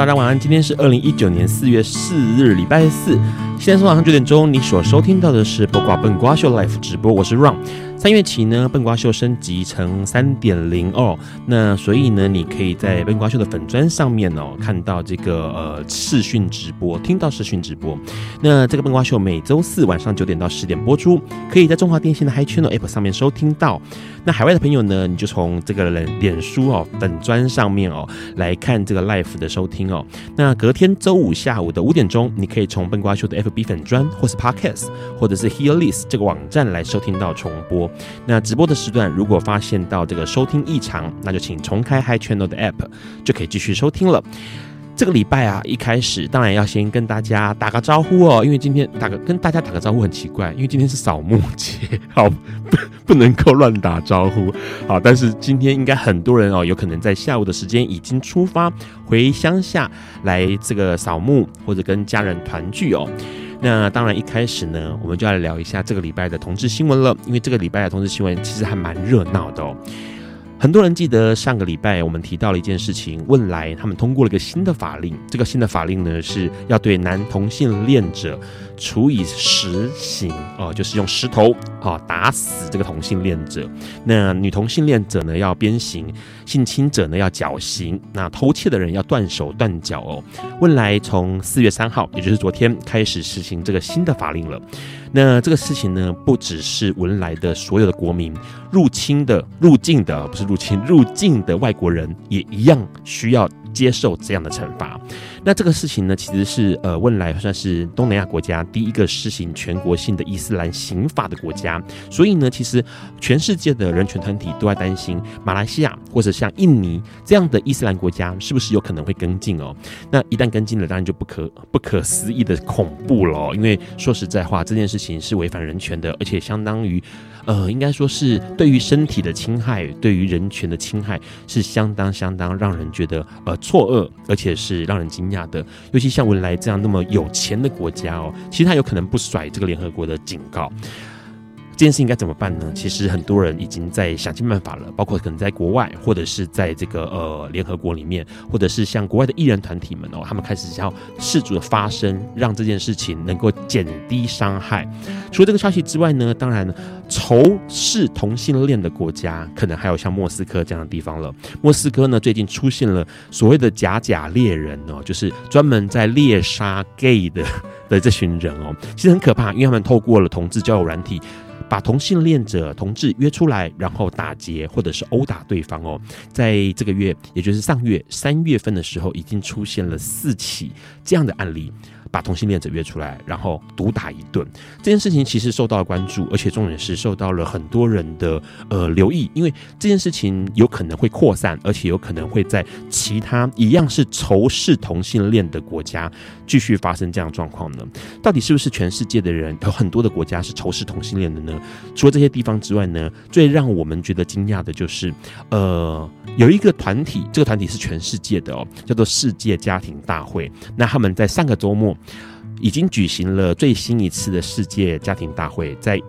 大家晚安。今天是二零一九年四月四日，礼拜四。现在是晚上九点钟，你所收听到的是《八卦笨瓜秀》Life 直播，我是 Ron。三月起呢，笨瓜秀升级成三点零哦，那所以呢，你可以在笨瓜秀的粉砖上面哦，看到这个呃视讯直播，听到视讯直播。那这个笨瓜秀每周四晚上九点到十点播出，可以在中华电信的 Hi Channel App 上面收听到。那海外的朋友呢，你就从这个脸脸书哦粉砖上面哦来看这个 Live 的收听哦。那隔天周五下午的五点钟，你可以从笨瓜秀的 FB 粉砖或是 Podcast 或者是 Hearlist 这个网站来收听到重播。那直播的时段，如果发现到这个收听异常，那就请重开 Hi Channel 的 App，就可以继续收听了。这个礼拜啊，一开始当然要先跟大家打个招呼哦，因为今天打个跟大家打个招呼很奇怪，因为今天是扫墓节，好 不不能够乱打招呼，好，但是今天应该很多人哦，有可能在下午的时间已经出发回乡下来这个扫墓或者跟家人团聚哦。那当然，一开始呢，我们就要聊一下这个礼拜的同志新闻了，因为这个礼拜的同志新闻其实还蛮热闹的哦。很多人记得上个礼拜我们提到了一件事情，问来他们通过了一个新的法令，这个新的法令呢是要对男同性恋者。处以石刑哦，就是用石头啊打死这个同性恋者。那女同性恋者呢要鞭刑，性侵者呢要绞刑，那偷窃的人要断手断脚哦。汶莱从四月三号，也就是昨天开始实行这个新的法令了。那这个事情呢，不只是文莱的所有的国民，入侵的、入境的，不是入侵，入境的外国人也一样需要接受这样的惩罚。那这个事情呢，其实是呃，汶莱算是东南亚国家第一个施行全国性的伊斯兰刑法的国家，所以呢，其实全世界的人权团体都在担心马来西亚或者像印尼这样的伊斯兰国家是不是有可能会跟进哦？那一旦跟进了，当然就不可不可思议的恐怖了，因为说实在话，这件事情是违反人权的，而且相当于。呃，应该说是对于身体的侵害，对于人权的侵害，是相当相当让人觉得呃错愕，而且是让人惊讶的。尤其像文莱这样那么有钱的国家哦，其实他有可能不甩这个联合国的警告。这件事应该怎么办呢？其实很多人已经在想尽办法了，包括可能在国外，或者是在这个呃联合国里面，或者是像国外的艺人团体们哦，他们开始要试主的发声，让这件事情能够减低伤害。除了这个消息之外呢，当然仇视同性恋的国家，可能还有像莫斯科这样的地方了。莫斯科呢，最近出现了所谓的假假猎人哦，就是专门在猎杀 gay 的的这群人哦，其实很可怕，因为他们透过了同志交友软体。把同性恋者同志约出来，然后打劫或者是殴打对方哦，在这个月，也就是上月三月份的时候，已经出现了四起这样的案例。把同性恋者约出来，然后毒打一顿，这件事情其实受到了关注，而且重点是受到了很多人的呃留意，因为这件事情有可能会扩散，而且有可能会在其他一样是仇视同性恋的国家继续发生这样状况呢？到底是不是全世界的人有很多的国家是仇视同性恋的呢？除了这些地方之外呢，最让我们觉得惊讶的就是，呃，有一个团体，这个团体是全世界的哦，叫做世界家庭大会，那他们在上个周末。已经举行了最新一次的世界家庭大会，在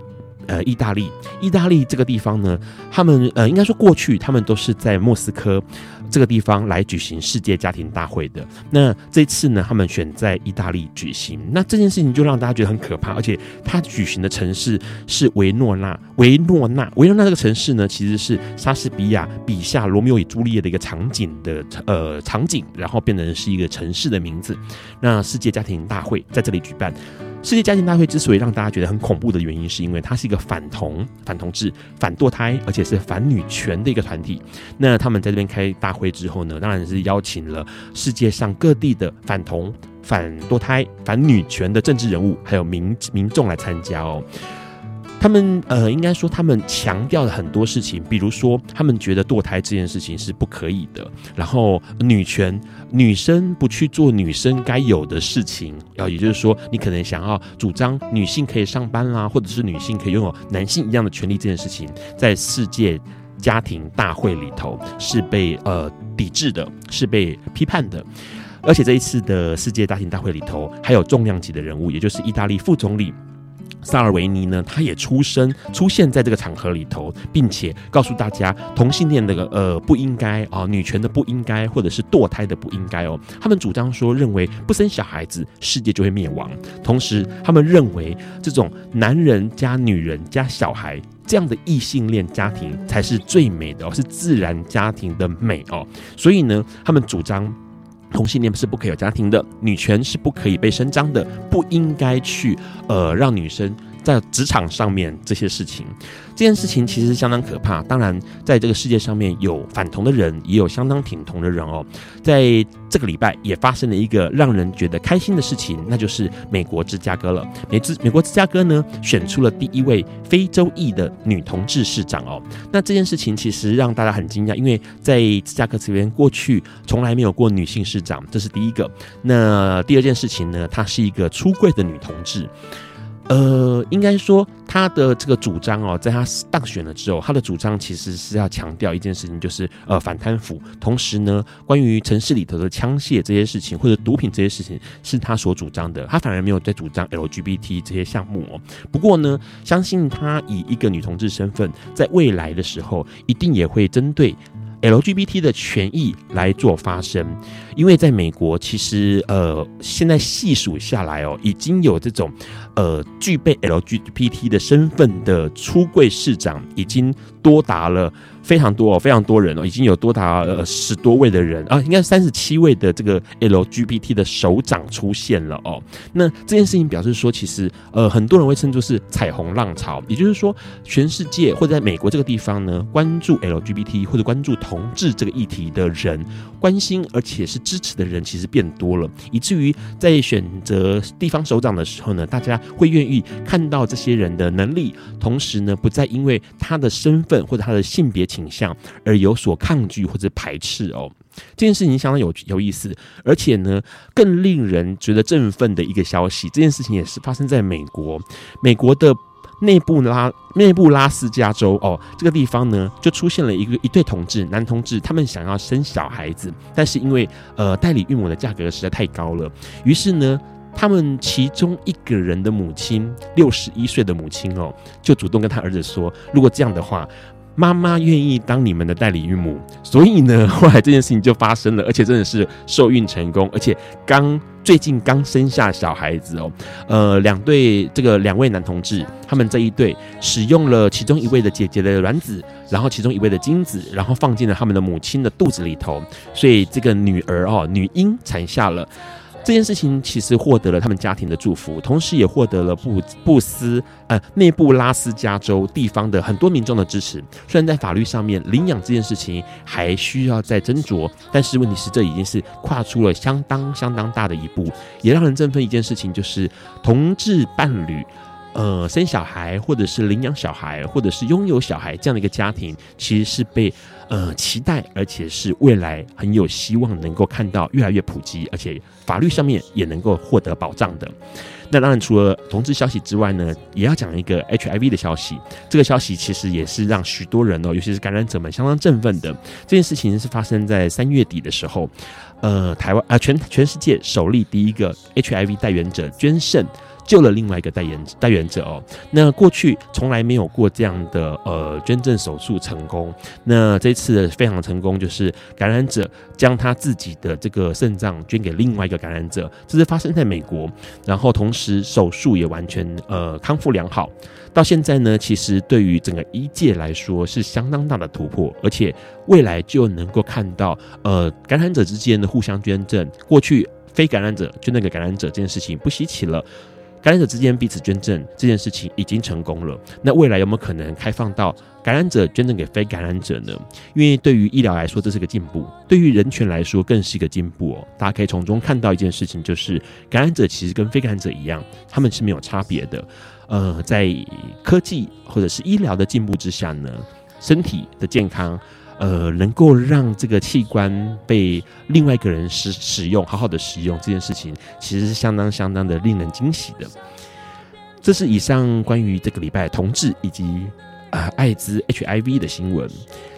呃意大利，意大利这个地方呢，他们呃应该说过去他们都是在莫斯科。这个地方来举行世界家庭大会的，那这次呢，他们选在意大利举行，那这件事情就让大家觉得很可怕，而且他举行的城市是维诺纳，维诺纳，维诺纳这个城市呢，其实是莎士比亚笔下罗密欧与朱丽叶的一个场景的呃场景，然后变成是一个城市的名字。那世界家庭大会在这里举办。世界家庭大会之所以让大家觉得很恐怖的原因，是因为它是一个反同、反同志、反堕胎，而且是反女权的一个团体。那他们在这边开大会之后呢，当然是邀请了世界上各地的反同、反堕胎、反女权的政治人物，还有民民众来参加哦。他们呃，应该说他们强调了很多事情，比如说他们觉得堕胎这件事情是不可以的，然后女权，女生不去做女生该有的事情，然后也就是说，你可能想要主张女性可以上班啦，或者是女性可以拥有男性一样的权利这件事情，在世界家庭大会里头是被呃抵制的，是被批判的，而且这一次的世界家庭大会里头还有重量级的人物，也就是意大利副总理。萨尔维尼呢，他也出生出现在这个场合里头，并且告诉大家，同性恋的呃不应该啊，女权的不应该，或者是堕胎的不应该哦。他们主张说，认为不生小孩子，世界就会灭亡。同时，他们认为这种男人加女人加小孩这样的异性恋家庭才是最美的哦，是自然家庭的美哦。所以呢，他们主张。同性恋是不可以有家庭的，女权是不可以被伸张的，不应该去呃让女生在职场上面这些事情。这件事情其实是相当可怕。当然，在这个世界上面有反同的人，也有相当挺同的人哦。在这个礼拜也发生了一个让人觉得开心的事情，那就是美国芝加哥了。美芝美国芝加哥呢，选出了第一位非洲裔的女同志市长哦。那这件事情其实让大家很惊讶，因为在芝加哥这边过去从来没有过女性市长，这是第一个。那第二件事情呢，她是一个出柜的女同志。呃，应该说他的这个主张哦，在他当选了之后，他的主张其实是要强调一件事情，就是呃反贪腐。同时呢，关于城市里头的枪械这些事情，或者毒品这些事情，是他所主张的。他反而没有在主张 LGBT 这些项目哦。不过呢，相信他以一个女同志身份，在未来的时候，一定也会针对。LGBT 的权益来做发声，因为在美国，其实呃，现在细数下来哦，已经有这种呃具备 LGBT 的身份的出柜市长，已经多达了。非常多哦，非常多人哦，已经有多达呃十多位的人啊，应该三十七位的这个 LGBT 的首长出现了哦。那这件事情表示说，其实呃很多人会称作是彩虹浪潮，也就是说，全世界或者在美国这个地方呢，关注 LGBT 或者关注同志这个议题的人，关心而且是支持的人，其实变多了，以至于在选择地方首长的时候呢，大家会愿意看到这些人的能力，同时呢，不再因为他的身份或者他的性别倾向而有所抗拒或者排斥哦，这件事情相当有有意思，而且呢，更令人觉得振奋的一个消息，这件事情也是发生在美国，美国的内布拉内布拉斯加州哦，这个地方呢，就出现了一个一对同志男同志，他们想要生小孩子，但是因为呃代理孕母的价格实在太高了，于是呢，他们其中一个人的母亲六十一岁的母亲哦，就主动跟他儿子说，如果这样的话。妈妈愿意当你们的代理孕母，所以呢，后来这件事情就发生了，而且真的是受孕成功，而且刚最近刚生下小孩子哦。呃，两对这个两位男同志，他们这一对使用了其中一位的姐姐的卵子，然后其中一位的精子，然后放进了他们的母亲的肚子里头，所以这个女儿哦，女婴产下了。这件事情其实获得了他们家庭的祝福，同时也获得了布布斯呃内布拉斯加州地方的很多民众的支持。虽然在法律上面领养这件事情还需要再斟酌，但是问题是这已经是跨出了相当相当大的一步，也让人振奋一件事情，就是同志伴侣呃生小孩或者是领养小孩或者是拥有小孩这样的一个家庭，其实是被。呃，期待，而且是未来很有希望能够看到越来越普及，而且法律上面也能够获得保障的。那当然，除了同志消息之外呢，也要讲一个 HIV 的消息。这个消息其实也是让许多人哦，尤其是感染者们相当振奋的。这件事情是发生在三月底的时候，呃，台湾啊、全全世界首例第一个 HIV 带原者捐肾。救了另外一个代言代言者哦，那过去从来没有过这样的呃捐赠手术成功，那这次非常成功，就是感染者将他自己的这个肾脏捐给另外一个感染者，这是发生在美国，然后同时手术也完全呃康复良好，到现在呢，其实对于整个医界来说是相当大的突破，而且未来就能够看到呃感染者之间的互相捐赠，过去非感染者捐那个感染者这件事情不稀奇了。感染者之间彼此捐赠这件事情已经成功了，那未来有没有可能开放到感染者捐赠给非感染者呢？因为对于医疗来说，这是个进步；对于人权来说，更是一个进步哦。大家可以从中看到一件事情，就是感染者其实跟非感染者一样，他们是没有差别的。呃，在科技或者是医疗的进步之下呢，身体的健康，呃，能够让这个器官被另外一个人使使用，好好的使用这件事情，其实是相当相当的令人惊喜的。这是以上关于这个礼拜同志以及啊、呃、艾滋 HIV 的新闻。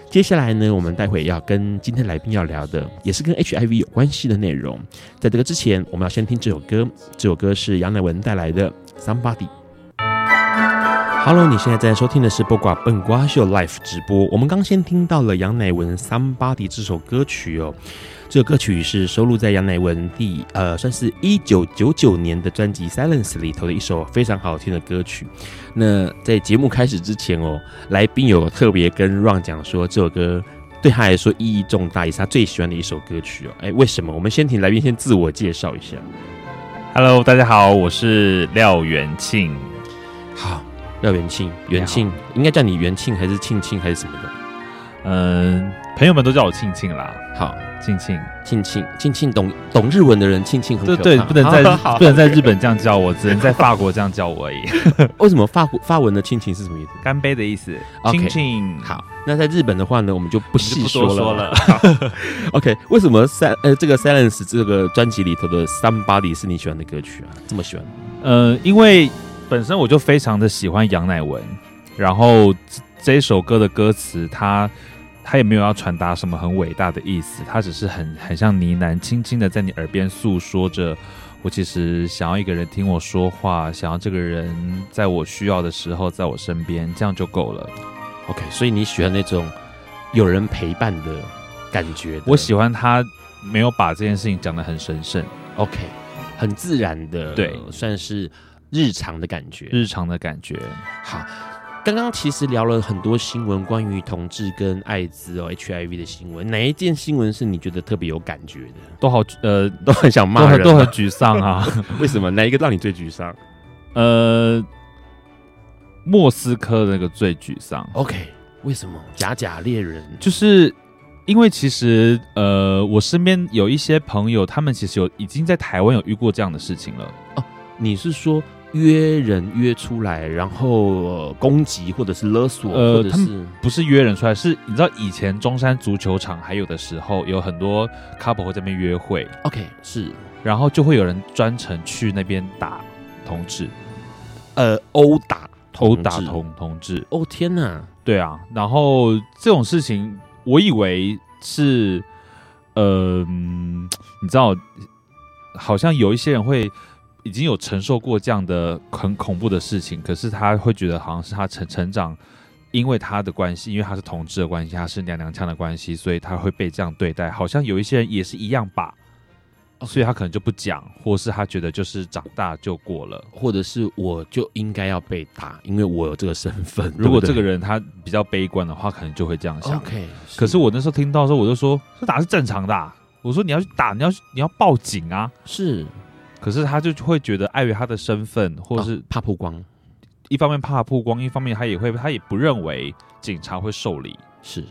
接下来呢，我们待会要跟今天来宾要聊的，也是跟 HIV 有关系的内容。在这个之前，我们要先听这首歌，这首歌是杨乃文带来的《Somebody》。Hello，你现在在收听的是不挂笨瓜秀 Live 直播。我们刚先听到了杨乃文《Somebody》这首歌曲哦，这个歌曲是收录在杨乃文第呃，算是一九九九年的专辑《Silence》里头的一首非常好听的歌曲。那在节目开始之前哦，来宾有特别跟 Ron 讲说，这首歌对他来说意义重大，也是他最喜欢的一首歌曲哦。哎，为什么？我们先请来宾先自我介绍一下。Hello，大家好，我是廖元庆。好。廖元庆，元庆应该叫你元庆还是庆庆还是什么的？嗯，朋友们都叫我庆庆啦。好，庆庆，庆庆，庆庆懂懂日文的人，庆庆很可怕。对对，不能在 不能在日本这样叫我，只能在法国这样叫我而已。为什么法国法文的庆庆是什么意思？干杯的意思。庆庆，好。那在日本的话呢，我们就不细说了。OK，为什么三呃这个 Silence 这个专辑里头的 Somebody 是你喜欢的歌曲啊？这么喜欢？呃，因为。本身我就非常的喜欢杨乃文，然后这首歌的歌词，他他也没有要传达什么很伟大的意思，他只是很很像呢喃，轻轻的在你耳边诉说着，我其实想要一个人听我说话，想要这个人在我需要的时候在我身边，这样就够了。OK，所以你喜欢那种有人陪伴的感觉的？我喜欢他没有把这件事情讲得很神圣，OK，很自然的，对，算是。日常的感觉，日常的感觉。好，刚刚其实聊了很多新闻，关于同志跟艾滋哦 HIV 的新闻。哪一件新闻是你觉得特别有感觉的？都好，呃，都很想骂人，都很沮丧啊。为什么？哪一个让你最沮丧？呃，莫斯科那个最沮丧。OK，为什么？假假猎人，就是因为其实呃，我身边有一些朋友，他们其实有已经在台湾有遇过这样的事情了。哦，你是说？约人约出来，然后、呃、攻击或者是勒索，呃，或者是他们不是约人出来，是你知道以前中山足球场还有的时候，有很多 couple 会在那边约会，OK，是，然后就会有人专程去那边打同志，呃，殴打殴打同同志，哦天哪，对啊，然后这种事情，我以为是，呃，你知道，好像有一些人会。已经有承受过这样的很恐怖的事情，可是他会觉得好像是他成成长，因为他的关系，因为他是同志的关系，他是娘娘腔的关系，所以他会被这样对待。好像有一些人也是一样吧.所以他可能就不讲，或是他觉得就是长大就过了，或者是我就应该要被打，因为我有这个身份。如果这个人他比较悲观的话，可能就会这样想。OK，可是我那时候听到的时候，我就说这打是正常的啊。我说你要去打，你要你要报警啊，是。可是他就会觉得碍于他的身份，或者是、哦、怕曝光，一方面怕曝光，一方面他也会，他也不认为警察会受理，是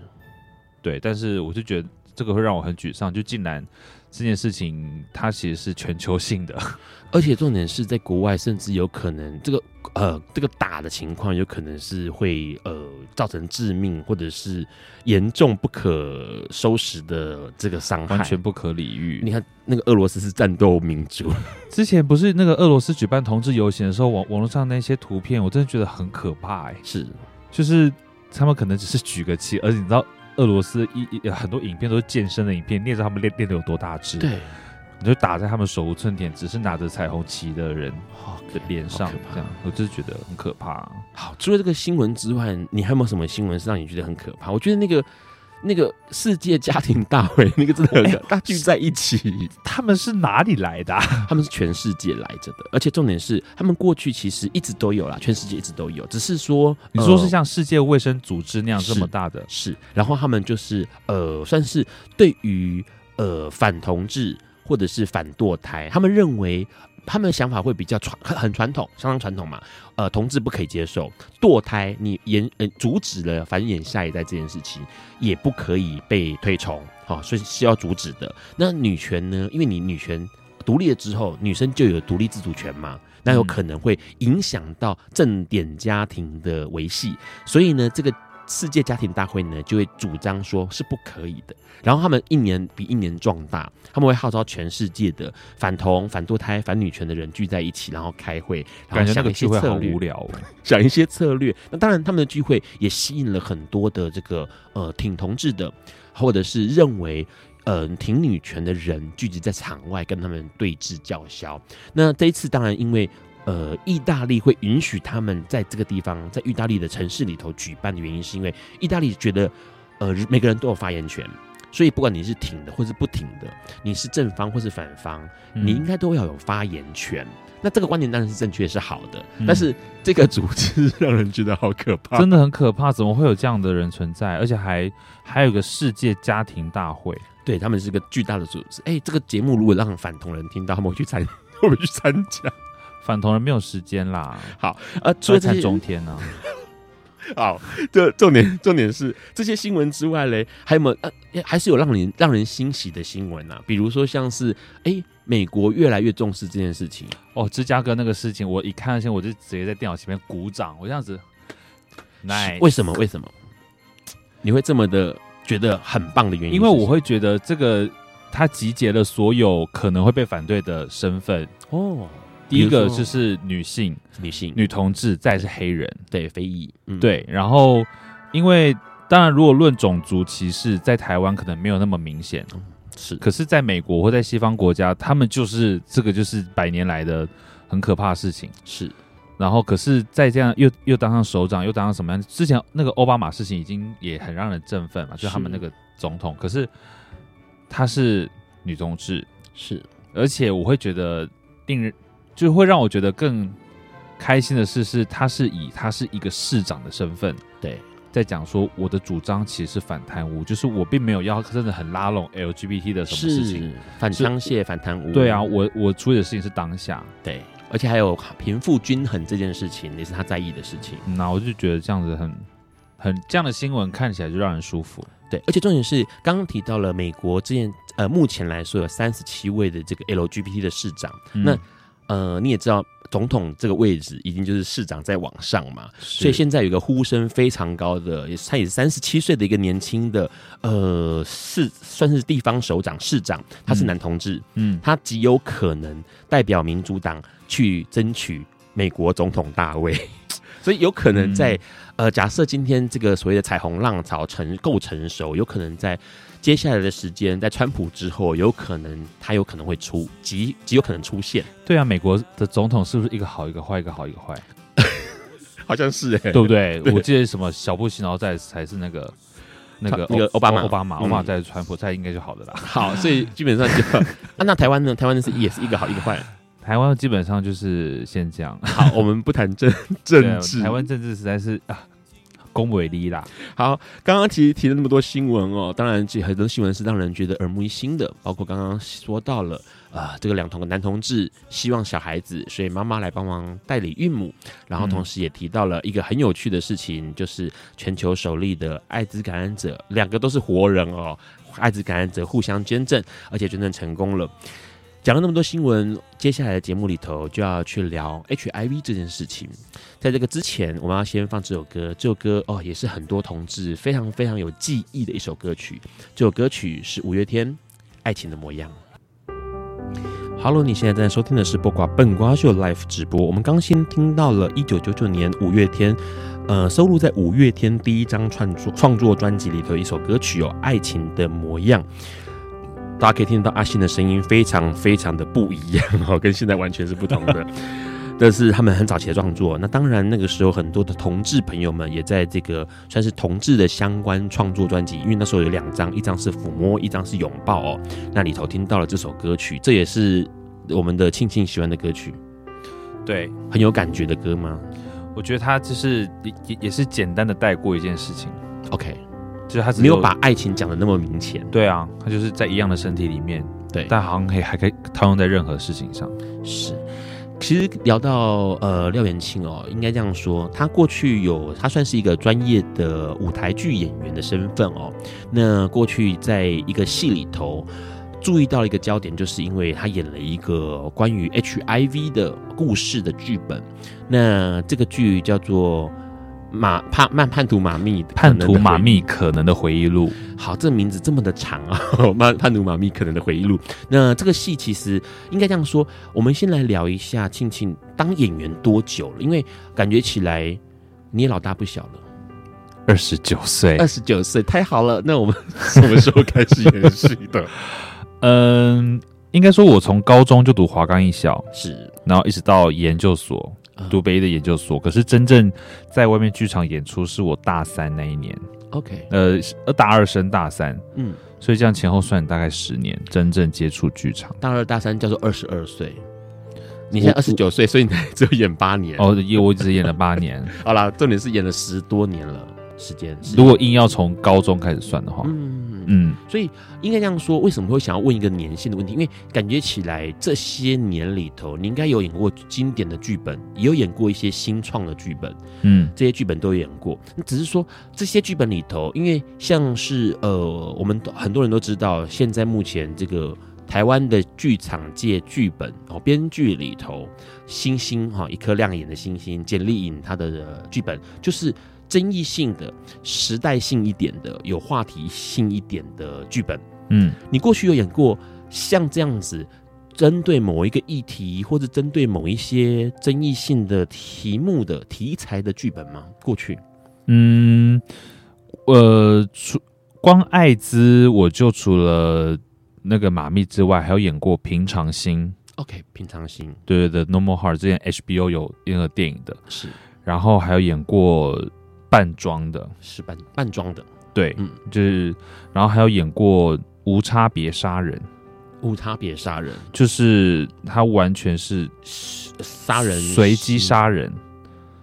对。但是我就觉得这个会让我很沮丧，就竟然这件事情它其实是全球性的，而且重点是在国外，甚至有可能这个。呃，这个打的情况有可能是会呃造成致命或者是严重不可收拾的这个伤害，完全不可理喻。你看那个俄罗斯是战斗民族，之前不是那个俄罗斯举办同志游行的时候，网网络上那些图片，我真的觉得很可怕哎、欸。是，就是他们可能只是举个旗，而且你知道俄罗斯一很多影片都是健身的影片，你也知道他们练练的有多大只，对。你就打在他们手无寸铁，只是拿着彩虹旗的人的脸上，这样我就是觉得很可怕。好，除了这个新闻之外，你还有没有什么新闻是让你觉得很可怕？我觉得那个那个世界家庭大会，那个真的大聚在一起，他们是哪里来的？他们是全世界来着的，而且重点是，他们过去其实一直都有啦，全世界一直都有，只是说你说是像世界卫生组织那样这么大的，是，是。然后他们就是呃，算是对于呃反同志。或者是反堕胎，他们认为他们的想法会比较传很很传统，相当传统嘛。呃，同志不可以接受堕胎，你延呃阻止了繁衍下一代这件事情，也不可以被推崇，好、哦，所以是要阻止的。那女权呢？因为你女权独立了之后，女生就有独立自主权嘛，那有可能会影响到正点家庭的维系，所以呢，这个。世界家庭大会呢，就会主张说是不可以的。然后他们一年比一年壮大，他们会号召全世界的反同、反堕胎、反女权的人聚在一起，然后开会，然后想一些策略。无聊，想一些策略。那当然，他们的聚会也吸引了很多的这个呃挺同志的，或者是认为呃挺女权的人聚集在场外跟他们对峙叫嚣。那这一次，当然因为。呃，意大利会允许他们在这个地方，在意大利的城市里头举办的原因，是因为意大利觉得，呃，每个人都有发言权，所以不管你是挺的或是不挺的，你是正方或是反方，嗯、你应该都要有发言权。那这个观点当然是正确，是好的，嗯、但是这个组织让人觉得好可怕，真的很可怕。怎么会有这样的人存在？而且还还有个世界家庭大会，对他们是个巨大的组织。哎、欸，这个节目如果让反同人听到，他们会去参，会不会去参加？反同人没有时间啦。好，呃，除了看中天呢、啊。好，这重点重点是这些新闻之外嘞，还有没有？呃，还是有让人让人欣喜的新闻啊。比如说，像是哎、欸，美国越来越重视这件事情。哦，芝加哥那个事情，我一看先我就直接在电脑前面鼓掌。我这样子，nice。为什么？为什么？你会这么的觉得很棒的原因？因为我会觉得这个他集结了所有可能会被反对的身份哦。第一个就是女性，女性女同志，再是黑人，对非裔，嗯、对。然后，因为当然，如果论种族歧视，在台湾可能没有那么明显，是。可是，在美国或在西方国家，他们就是这个就是百年来的很可怕的事情，是。然后，可是，在这样又又当上首长，又当上什么样？之前那个奥巴马事情已经也很让人振奋嘛，就他们那个总统。可是，她是女同志，是。而且，我会觉得令人。就会让我觉得更开心的事，是他是以他是一个市长的身份，对，在讲说我的主张其实是反贪污，就是我并没有要真的很拉拢 LGBT 的什么事情，反枪械、反贪污。对啊，我我处理的事情是当下，对，而且还有贫富均衡这件事情也是他在意的事情。那我就觉得这样子很很这样的新闻看起来就让人舒服。对，而且重点是刚刚提到了美国之前呃目前来说有三十七位的这个 LGBT 的市长，嗯、那。呃，你也知道，总统这个位置已经就是市长在往上嘛，所以现在有一个呼声非常高的，也是他也是三十七岁的一个年轻的，呃，市算是地方首长市长，他是男同志，嗯，他极有可能代表民主党去争取美国总统大位，所以有可能在、嗯、呃，假设今天这个所谓的彩虹浪潮成够成熟，有可能在。接下来的时间，在川普之后，有可能他有可能会出极极有可能出现。对啊，美国的总统是不是一个好一个坏，一个好一个坏？好像是哎、欸，对不对？对我记得什么小布希，然后再才是那个那个那个奥巴马，奥巴马，奥巴马在川普，在应该就好的啦。好，所以基本上就啊，那台湾呢？台湾的是也是一个好一个坏。台湾基本上就是先这样。好，我们不谈政 政治，台湾政治实在是啊。恭维力啦！好，刚刚提提了那么多新闻哦，当然，这很多新闻是让人觉得耳目一新的，包括刚刚说到了啊、这个两同的男同志希望小孩子，所以妈妈来帮忙代理孕母，然后同时也提到了一个很有趣的事情，就是全球首例的艾滋感染者，两个都是活人哦，艾滋感染者互相捐赠，而且捐赠成功了。讲了那么多新闻，接下来的节目里头就要去聊 HIV 这件事情。在这个之前，我们要先放这首歌。这首歌哦，也是很多同志非常非常有记忆的一首歌曲。这首歌曲是五月天《爱情的模样》。Hello，你现在正在收听的是《播瓜笨瓜秀》Live 直播。我们刚先听到了一九九九年五月天，呃，收录在五月天第一张创作创作专辑里头一首歌曲哦，《爱情的模样》。大家可以听到阿信的声音非常非常的不一样哦，跟现在完全是不同的。这是他们很早期的创作。那当然那个时候很多的同志朋友们也在这个算是同志的相关创作专辑，因为那时候有两张，一张是抚摸，一张是拥抱哦。那里头听到了这首歌曲，这也是我们的庆庆喜欢的歌曲。对，很有感觉的歌吗？我觉得他就是也也是简单的带过一件事情。OK。就是他没有把爱情讲的那么明显。对啊，他就是在一样的身体里面，对，但好像可以还可以套用在任何事情上。是。其实聊到呃廖元庆哦，应该这样说，他过去有他算是一个专业的舞台剧演员的身份哦。那过去在一个戏里头注意到了一个焦点，就是因为他演了一个关于 HIV 的故事的剧本。那这个剧叫做。马叛慢叛徒马密叛徒马密可能的回忆录，好，这个名字这么的长啊！叛叛徒马密可能的回忆录。那这个戏其实应该这样说，我们先来聊一下庆庆当演员多久了？因为感觉起来你也老大不小了，二十九岁，二十九岁，太好了。那我们 什么时候开始演戏的？嗯，应该说我从高中就读华冈艺校，是，然后一直到研究所。读北艺的研究所，可是真正在外面剧场演出是我大三那一年。OK，呃，大二升大三，嗯，所以这样前后算大概十年，真正接触剧场。大二大三叫做二十二岁，你现在二十九岁，所以你只有演八年。哦，因为我只演了八年。好啦，重点是演了十多年了。时间，如果硬要从高中开始算的话，嗯嗯，所以应该这样说，为什么会想要问一个年限的问题？因为感觉起来这些年里头，你应该有演过经典的剧本，也有演过一些新创的剧本，嗯，这些剧本都有演过。只是说这些剧本里头，因为像是呃，我们很多人都知道，现在目前这个台湾的剧场界剧本哦，编剧里头星星哈，一颗亮眼的星星，简丽颖她的剧本就是。争议性的、时代性一点的、有话题性一点的剧本，嗯，你过去有演过像这样子，针对某一个议题或者针对某一些争议性的题目的题材的剧本吗？过去，嗯，呃，除光艾滋，我就除了那个马密之外，还有演过平常心。OK，平常心，对对对，Normal Heart 之前 HBO 有那个电影的，是，然后还有演过。扮装的。是扮扮装的，对，嗯，就是，然后还有演过无差别杀人，无差别杀人。就是他完全是杀人随机杀人，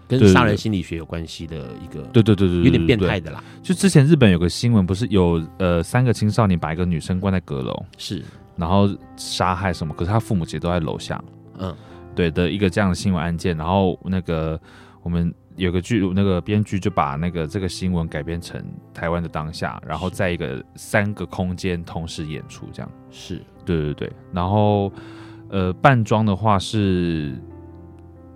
跟杀人心理学有关系的一个，对对对对，有点变态的啦。就之前日本有个新闻，不是有呃三个青少年把一个女生关在阁楼，是，然后杀害什么？可是他父母其实都在楼下，嗯，对的一个这样的新闻案件，然后那个我们。有个剧，那个编剧就把那个这个新闻改编成台湾的当下，然后在一个三个空间同时演出，这样是对对对。然后呃，扮装的话是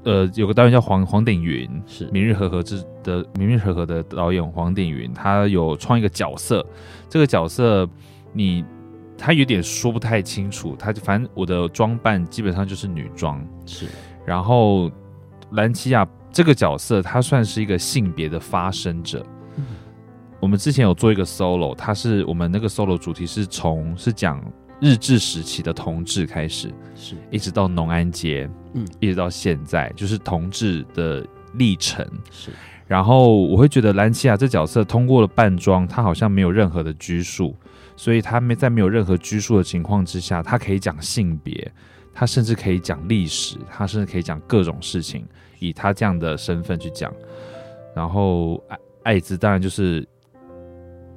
呃，有个导演叫黄黄鼎云，是明日和和之的明日和和的导演黄鼎云，他有创一个角色，这个角色你他有点说不太清楚，他就反正我的装扮基本上就是女装，是，然后兰奇亚。这个角色他算是一个性别的发声者。嗯。我们之前有做一个 solo，他是我们那个 solo 主题是从是讲日治时期的同志开始，是一直到农安节，嗯，一直到现在，就是同志的历程。是。然后我会觉得兰奇亚这角色通过了扮装，他好像没有任何的拘束，所以他没在没有任何拘束的情况之下，他可以讲性别，他甚至可以讲历史，他甚至可以讲各种事情。以他这样的身份去讲，然后艾艾滋当然就是，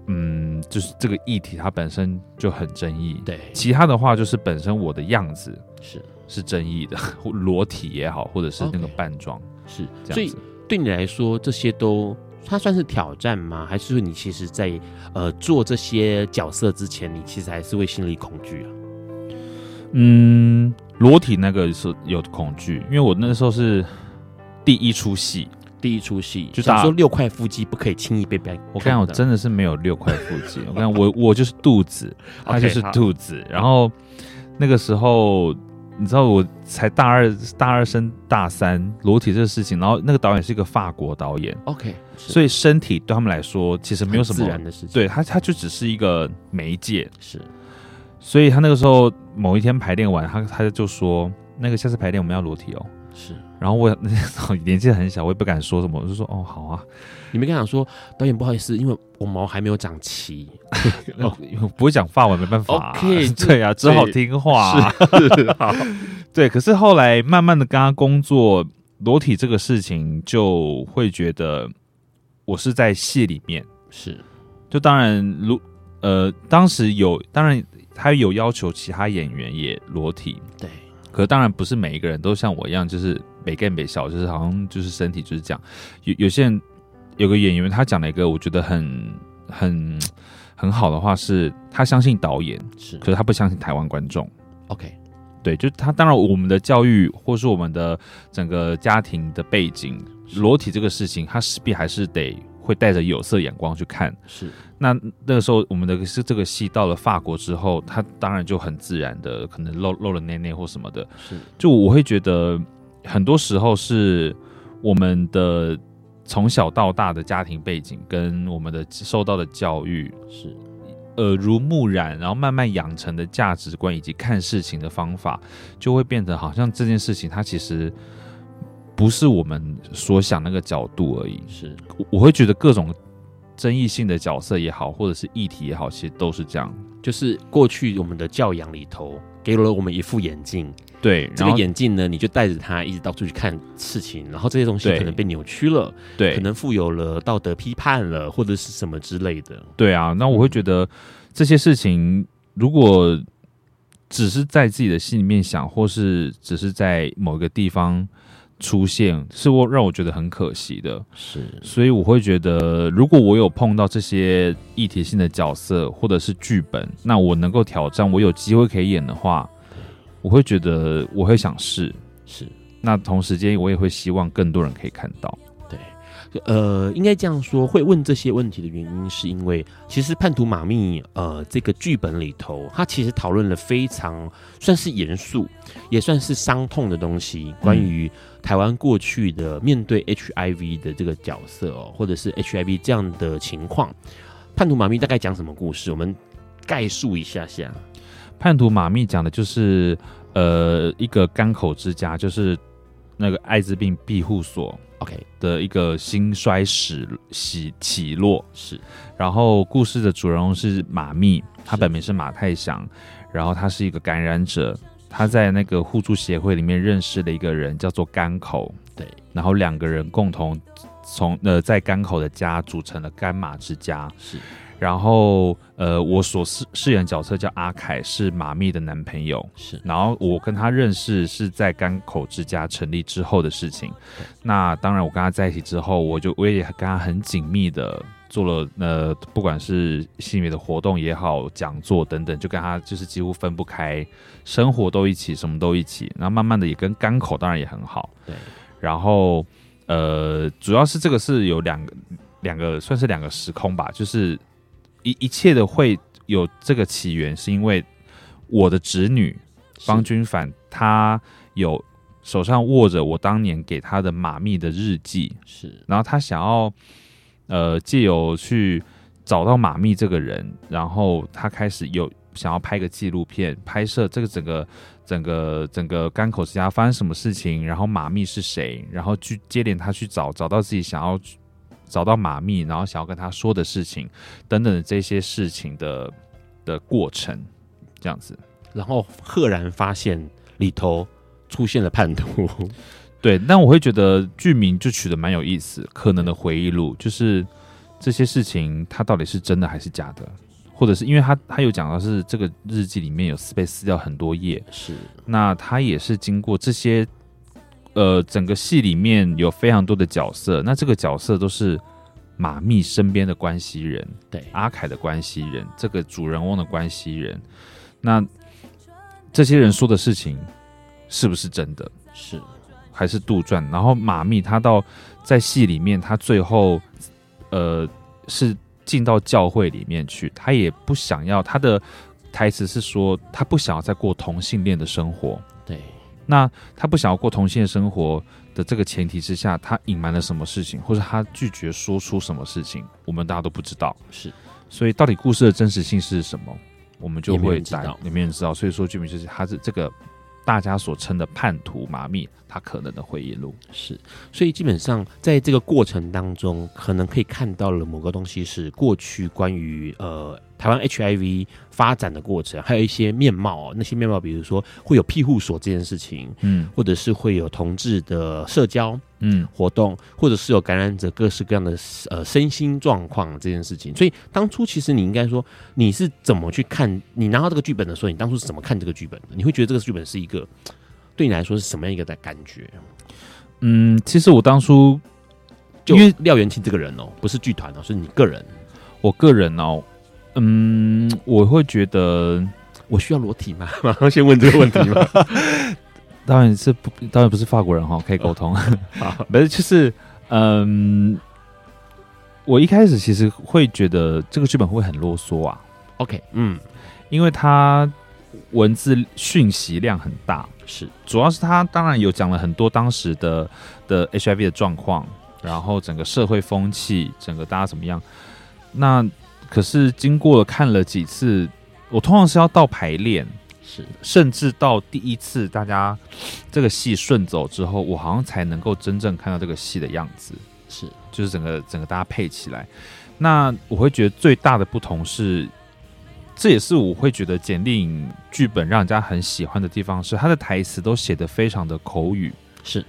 嗯，就是这个议题它本身就很争议。对，其他的话就是本身我的样子是是争议的，裸体也好，或者是那个扮装、okay. 是这样子。所以对你来说，这些都它算是挑战吗？还是说你其实在呃做这些角色之前，你其实还是会心里恐惧啊？嗯，裸体那个是有恐惧，因为我那时候是。第一出戏，第一出戏，就想说六块腹肌不可以轻易被别人。我看我真的是没有六块腹肌，我看我我就是肚子，他就是肚子。Okay, 然后那个时候，你知道我才大二，大二升大三，裸体这个事情。然后那个导演是一个法国导演，OK，所以身体对他们来说其实没有什么自然的事情。对他，他就只是一个媒介。是，所以他那个时候某一天排练完，他他就说，那个下次排练我们要裸体哦。是。然后我那时候年纪很小，我也不敢说什么，我就说哦好啊。你没跟他讲说导演不好意思，因为我毛还没有长齐，哦、不会讲法文没办法、啊。OK，对啊，只好听话、啊。是，好。对，可是后来慢慢的跟他工作，裸体这个事情就会觉得我是在戏里面。是，就当然如呃当时有当然他有要求其他演员也裸体，对。可是当然不是每一个人都像我一样，就是每个每小，就是好像就是身体就是这样。有有些人有个演员，他讲了一个我觉得很很很好的话，是他相信导演，是，可是他不相信台湾观众。OK，对，就他当然我们的教育或是我们的整个家庭的背景，裸体这个事情，他势必还是得。会带着有色眼光去看，是。那那个时候，我们的是这个戏到了法国之后，他当然就很自然的可能露露了内内或什么的。是。就我会觉得，很多时候是我们的从小到大的家庭背景跟我们的受到的教育是耳濡目染，然后慢慢养成的价值观以及看事情的方法，就会变得好像这件事情它其实。不是我们所想那个角度而已，是我我会觉得各种争议性的角色也好，或者是议题也好，其实都是这样。就是过去我们的教养里头给了我们一副眼镜，对，这个眼镜呢，你就带着它一直到处去看事情，然后这些东西可能被扭曲了，对，可能富有了道德批判了，或者是什么之类的。对啊，那我会觉得这些事情如果只是在自己的心里面想，或是只是在某一个地方。出现是我让我觉得很可惜的，是，所以我会觉得，如果我有碰到这些议题性的角色或者是剧本，那我能够挑战，我有机会可以演的话，我会觉得我会想试，是。那同时间我也会希望更多人可以看到。呃，应该这样说，会问这些问题的原因，是因为其实《叛徒马密》呃这个剧本里头，它其实讨论了非常算是严肃，也算是伤痛的东西，关于台湾过去的面对 HIV 的这个角色哦，或者是 HIV 这样的情况。《叛徒马密》大概讲什么故事？我们概述一下下。《叛徒马密》讲的就是呃一个干口之家，就是那个艾滋病庇护所。OK 的一个兴衰史起起落。是，然后故事的主人公是马密，他本名是马太祥，然后他是一个感染者，他在那个互助协会里面认识了一个人叫做甘口，对，然后两个人共同从呃在甘口的家组成了甘马之家。是。然后，呃，我所饰饰演的角色叫阿凯，是马密的男朋友。是，然后我跟他认识是在甘口之家成立之后的事情。那当然，我跟他在一起之后，我就我也跟他很紧密的做了，呃，不管是戏里的活动也好，讲座等等，就跟他就是几乎分不开，生活都一起，什么都一起。然后慢慢的也跟甘口当然也很好。对。然后，呃，主要是这个是有两个两个算是两个时空吧，就是。一一切的会有这个起源，是因为我的侄女方君凡，她有手上握着我当年给她的马密的日记，是，然后她想要呃借由去找到马密这个人，然后她开始有想要拍个纪录片，拍摄这个整个整个整个甘口之家发生什么事情，然后马密是谁，然后去接连他去找找到自己想要。找到马密，然后想要跟他说的事情，等等的这些事情的的过程，这样子，然后赫然发现里头出现了叛徒，对，但我会觉得剧名就取得蛮有意思，可能的回忆录，就是这些事情它到底是真的还是假的，或者是因为他他有讲到是这个日记里面有被撕掉很多页，是，那他也是经过这些。呃，整个戏里面有非常多的角色，那这个角色都是马密身边的关系人，对阿凯的关系人，这个主人翁的关系人，那这些人说的事情是不是真的？是还是杜撰？然后马密他到在戏里面，他最后呃是进到教会里面去，他也不想要，他的台词是说他不想要再过同性恋的生活，对。那他不想要过同性生活的这个前提之下，他隐瞒了什么事情，或者他拒绝说出什么事情，我们大家都不知道。是，所以到底故事的真实性是什么，我们就会在里面知道。所以说，剧名就是他是这个大家所称的叛徒马密，他可能的回忆录。是，所以基本上在这个过程当中，可能可以看到了某个东西是过去关于呃。台湾 HIV 发展的过程，还有一些面貌，那些面貌，比如说会有庇护所这件事情，嗯，或者是会有同志的社交，嗯活动，或者是有感染者各式各样的呃身心状况这件事情。所以当初其实你应该说你是怎么去看？你拿到这个剧本的时候，你当初是怎么看这个剧本的？你会觉得这个剧本是一个对你来说是什么样一个的感觉？嗯，其实我当初就因为廖元庆这个人哦，不是剧团哦，是你个人。我个人哦，嗯，我会觉得我需要裸体吗？马上先问这个问题吗？当然是不，当然不是法国人哈，可以沟通。好，不是，就是嗯，我一开始其实会觉得这个剧本会很啰嗦啊。OK，嗯，因为它文字讯息量很大，是，主要是它当然有讲了很多当时的的 HIV 的状况，然后整个社会风气，整个大家怎么样。那可是经过了看了几次，我通常是要到排练，是。甚至到第一次大家这个戏顺走之后，我好像才能够真正看到这个戏的样子，是。就是整个整个大家配起来。那我会觉得最大的不同是，这也是我会觉得简莉颖剧本让人家很喜欢的地方是，他的台词都写得非常的口语，是。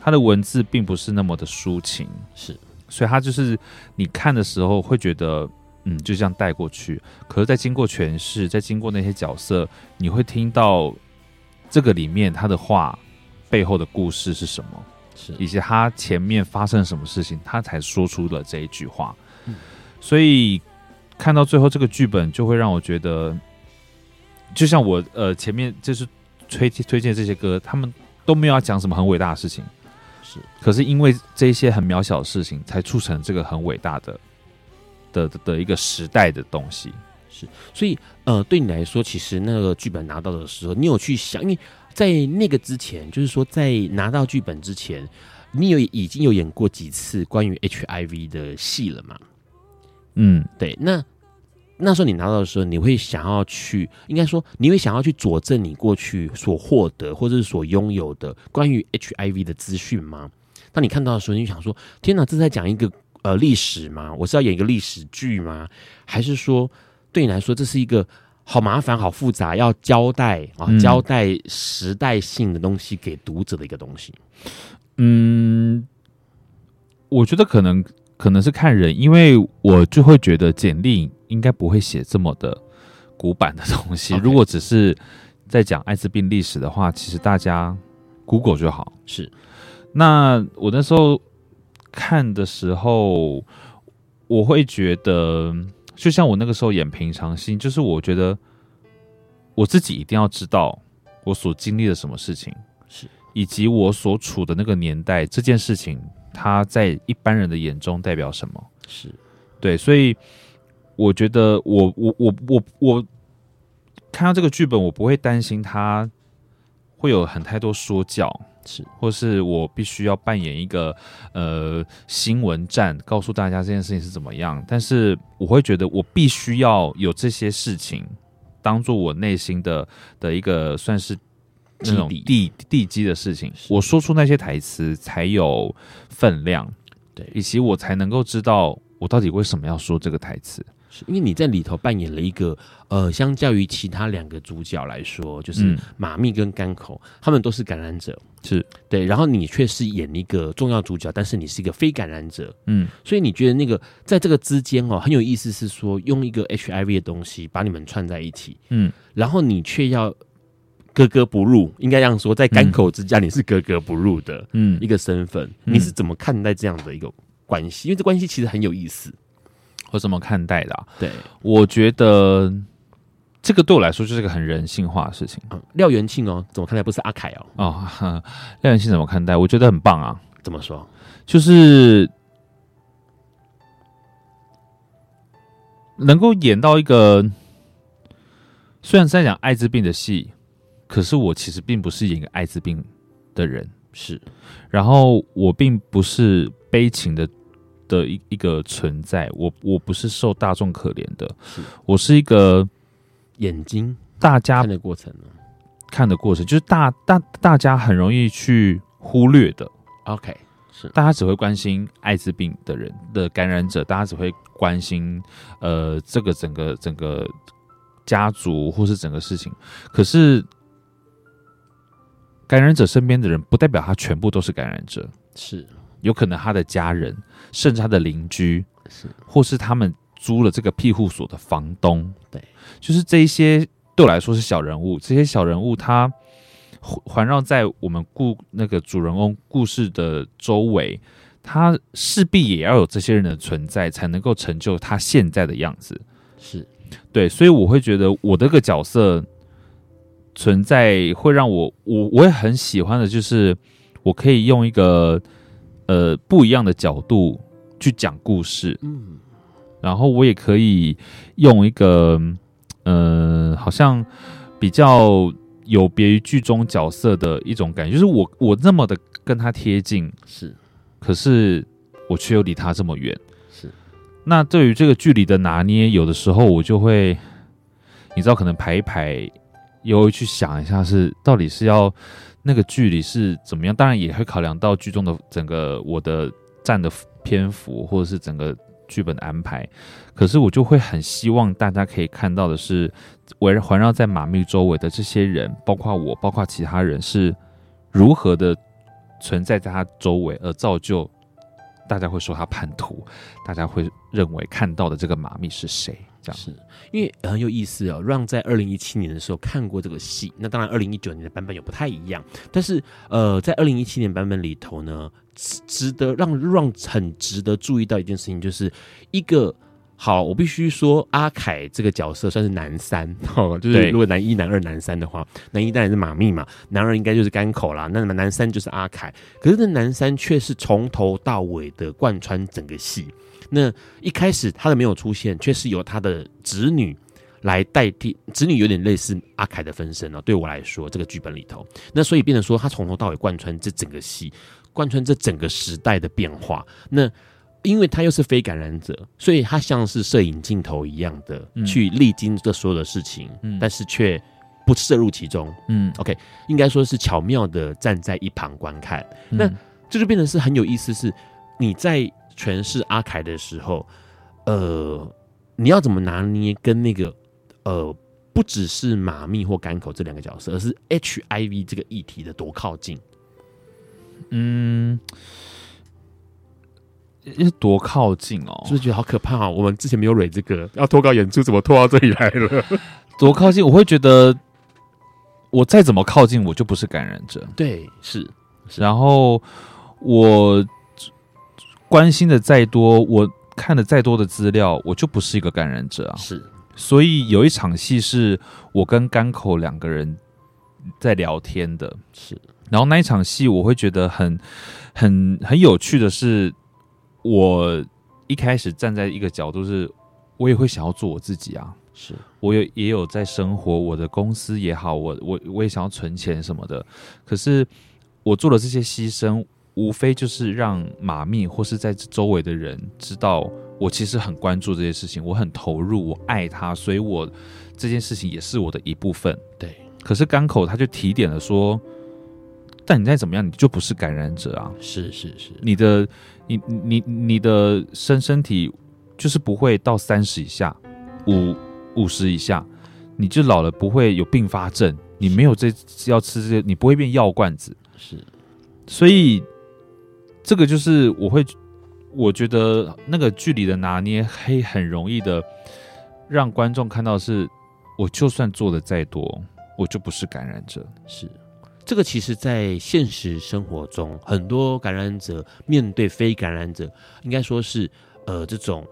他的文字并不是那么的抒情，是。所以他就是你看的时候会觉得，嗯，就这样带过去。可是，在经过诠释，在经过那些角色，你会听到这个里面他的话背后的故事是什么，是以及他前面发生了什么事情，他才说出了这一句话。嗯，所以看到最后这个剧本，就会让我觉得，就像我呃前面就是推推荐这些歌，他们都没有要讲什么很伟大的事情。是，可是因为这些很渺小的事情，才促成这个很伟大的的的，的一个时代的东西。是，所以呃，对你来说，其实那个剧本拿到的时候，你有去想，因为在那个之前，就是说在拿到剧本之前，你有已经有演过几次关于 HIV 的戏了嘛？嗯，对。那那时候你拿到的时候，你会想要去，应该说你会想要去佐证你过去所获得或者是所拥有的关于 HIV 的资讯吗？当你看到的时候，你就想说：天哪，这是在讲一个呃历史吗？我是要演一个历史剧吗？还是说对你来说这是一个好麻烦、好复杂，要交代啊，交代时代性的东西给读者的一个东西？嗯，我觉得可能。可能是看人，因为我就会觉得简历应该不会写这么的古板的东西。Okay. 如果只是在讲艾滋病历史的话，其实大家 Google 就好。是，那我那时候看的时候，我会觉得，就像我那个时候演平常心，就是我觉得我自己一定要知道我所经历的什么事情，是，以及我所处的那个年代这件事情。它在一般人的眼中代表什么？是对，所以我觉得我我我我我看到这个剧本，我不会担心他会有很太多说教，是，或是我必须要扮演一个呃新闻站，告诉大家这件事情是怎么样。但是我会觉得我必须要有这些事情当做我内心的的一个算是。那种地地基的事情，我说出那些台词才有分量，对，以及我才能够知道我到底为什么要说这个台词。是因为你在里头扮演了一个呃，相较于其他两个主角来说，就是马密跟甘口，嗯、他们都是感染者，是。对，然后你却是演一个重要主角，但是你是一个非感染者，嗯，所以你觉得那个在这个之间哦，很有意思，是说用一个 HIV 的东西把你们串在一起，嗯，然后你却要。格格不入，应该这样说，在甘口之家你是格格不入的，嗯，一个身份，嗯，你是怎么看待这样的一个关系？因为这关系其实很有意思。我怎么看待的啊？对，我觉得这个对我来说就是个很人性化的事情。嗯，廖元庆哦，怎么看待？不是阿凯哦？哦，廖元庆怎么看待？我觉得很棒啊。怎么说？就是能够演到一个虽然是在讲艾滋病的戏。可是我其实并不是演一个艾滋病的人，是，然后我并不是悲情的的一一个存在，我我不是受大众可怜的，是。我是一个眼睛大家看的过程，看的过程就是大大大家很容易去忽略的，OK，是。大家只会关心艾滋病的人的感染者，大家只会关心呃这个整个整个家族或是整个事情，可是。感染者身边的人，不代表他全部都是感染者，是有可能他的家人，甚至他的邻居，是，或是他们租了这个庇护所的房东，对，就是这一些对我来说是小人物，这些小人物他环绕在我们故那个主人公故事的周围，他势必也要有这些人的存在，才能够成就他现在的样子，是。对，所以我会觉得我这个角色。存在会让我我我也很喜欢的，就是我可以用一个呃不一样的角度去讲故事，嗯，然后我也可以用一个呃好像比较有别于剧中角色的一种感觉，就是我我那么的跟他贴近，是，可是我却又离他这么远，是。那对于这个距离的拿捏，有的时候我就会，你知道，可能排一排。又会去想一下，是到底是要那个距离是怎么样？当然也会考量到剧中的整个我的占的篇幅，或者是整个剧本的安排。可是我就会很希望大家可以看到的是，围环绕在马密周围的这些人，包括我，包括其他人，是如何的存在在他周围，而造就大家会说他叛徒，大家会认为看到的这个马密是谁？这样是因为很有意思哦。让在二零一七年的时候看过这个戏，那当然二零一九年的版本有不太一样，但是呃，在二零一七年版本里头呢，值得让让很值得注意到一件事情，就是一个好，我必须说阿凯这个角色算是男三哦，就是如果男一、男二、男三的话，男一当然是马密嘛，男二应该就是甘口啦，那么男三就是阿凯，可是这男三却是从头到尾的贯穿整个戏。那一开始他的没有出现，却是由他的侄女来代替，侄女有点类似阿凯的分身哦。对我来说，这个剧本里头，那所以变成说他从头到尾贯穿这整个戏，贯穿这整个时代的变化。那因为他又是非感染者，所以他像是摄影镜头一样的去历经这所有的事情，嗯，但是却不涉入其中。嗯，OK，应该说是巧妙的站在一旁观看。那这就变成是很有意思，是你在。诠释阿凯的时候，呃，你要怎么拿捏跟那个呃，不只是马密或干口这两个角色，而是 HIV 这个议题的多靠近？嗯，要多靠近哦，是不是觉得好可怕哦？我们之前没有蕊这个，要脱稿演出，怎么拖到这里来了？多靠近，我会觉得我再怎么靠近，我就不是感染者。对，是，是然后我。关心的再多，我看的再多的资料，我就不是一个感染者啊。是，所以有一场戏是我跟甘口两个人在聊天的。是，然后那一场戏我会觉得很、很、很有趣的是，我一开始站在一个角度是，我也会想要做我自己啊。是，我有也有在生活，我的公司也好，我我我也想要存钱什么的。可是我做了这些牺牲。无非就是让马密或是在周围的人知道，我其实很关注这些事情，我很投入，我爱他，所以我这件事情也是我的一部分。对。可是甘口他就提点了说，但你再怎么样，你就不是感染者啊。是是是，你的你你你的身身体就是不会到三十以下，五五十以下，你就老了不会有并发症，你没有这要吃这些，你不会变药罐子。是，所以。这个就是我会，我觉得那个距离的拿捏，可以很容易的让观众看到是，我就算做的再多，我就不是感染者。是，这个其实，在现实生活中，很多感染者面对非感染者，应该说是，呃，这种，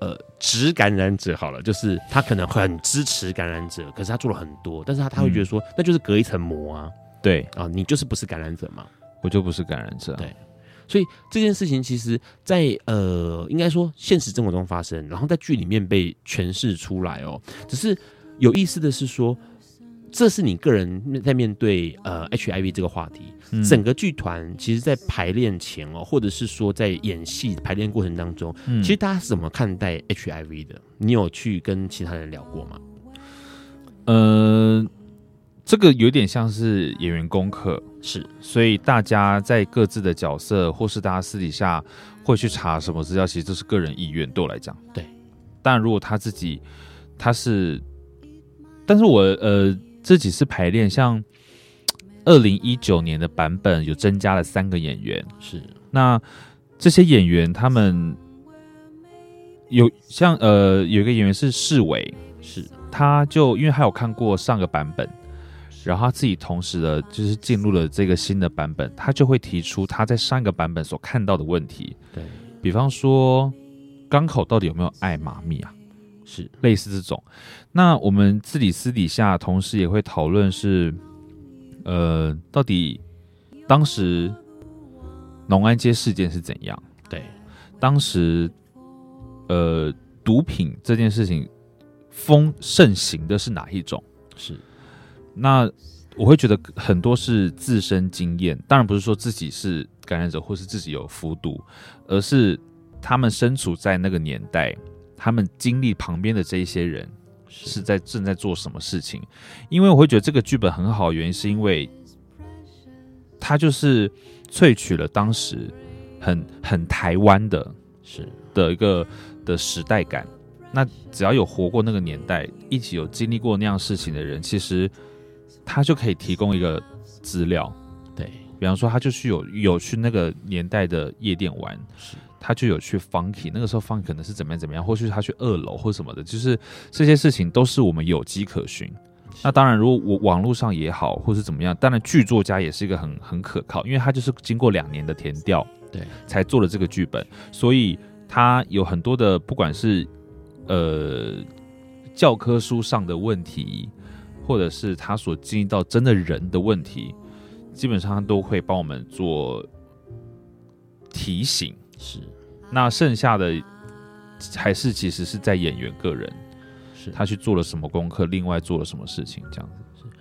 呃，直感染者好了，就是他可能很支持感染者，可是他做了很多，但是他他会觉得说，嗯、那就是隔一层膜啊。对啊，你就是不是感染者嘛，我就不是感染者。对。所以这件事情其实在，在呃，应该说现实生活中发生，然后在剧里面被诠释出来哦。只是有意思的是说，这是你个人在面对呃 HIV 这个话题。嗯、整个剧团其实，在排练前哦，或者是说在演戏排练过程当中，嗯、其实大家是怎么看待 HIV 的？你有去跟其他人聊过吗？呃。这个有点像是演员功课，是，所以大家在各自的角色，或是大家私底下会去查什么资料，其实这是个人意愿。对我来讲，对。但如果他自己，他是，但是我呃这几次排练，像二零一九年的版本有增加了三个演员，是。那这些演员他们有像呃有一个演员是世伟，是。他就因为他有看过上个版本，然后他自己同时的就是进入了这个新的版本，他就会提出他在上一个版本所看到的问题，对，比方说港口到底有没有爱妈咪啊？是类似这种。那我们自己私底下同时也会讨论是，呃，到底当时农安街事件是怎样？对，当时。呃，毒品这件事情风盛行的是哪一种？是，那我会觉得很多是自身经验，当然不是说自己是感染者或是自己有服毒，而是他们身处在那个年代，他们经历旁边的这一些人是在正在做什么事情。因为我会觉得这个剧本很好的原因，是因为他就是萃取了当时很很台湾的，是的一个。的时代感，那只要有活过那个年代，一起有经历过那样事情的人，其实他就可以提供一个资料。对，比方说，他就去有有去那个年代的夜店玩，他就有去 funky，那个时候 funky 可能是怎么样怎么样，或许他去二楼或什么的，就是这些事情都是我们有迹可循。那当然，如果我网络上也好，或是怎么样，当然剧作家也是一个很很可靠，因为他就是经过两年的填调，对，才做了这个剧本，所以。他有很多的，不管是呃教科书上的问题，或者是他所经历到真的人的问题，基本上都会帮我们做提醒。是，那剩下的还是其实是在演员个人，是他去做了什么功课，另外做了什么事情，这样子。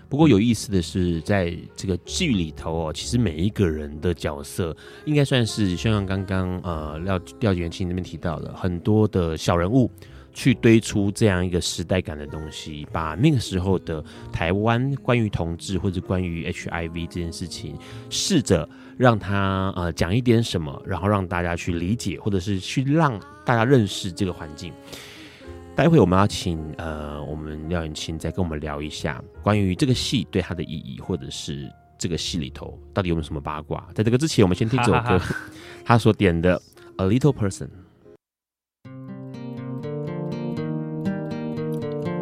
不过有意思的是，在这个剧里头哦，其实每一个人的角色，应该算是像刚刚呃廖廖元庆那边提到的，很多的小人物去堆出这样一个时代感的东西，把那个时候的台湾关于同志或者关于 HIV 这件事情，试着让他呃讲一点什么，然后让大家去理解，或者是去让大家认识这个环境。待会我们要请呃，我们廖永清再跟我们聊一下关于这个戏对他的意义，或者是这个戏里头到底有没有什么八卦。在这个之前，我们先听这首歌，他所点的《A Little Person》。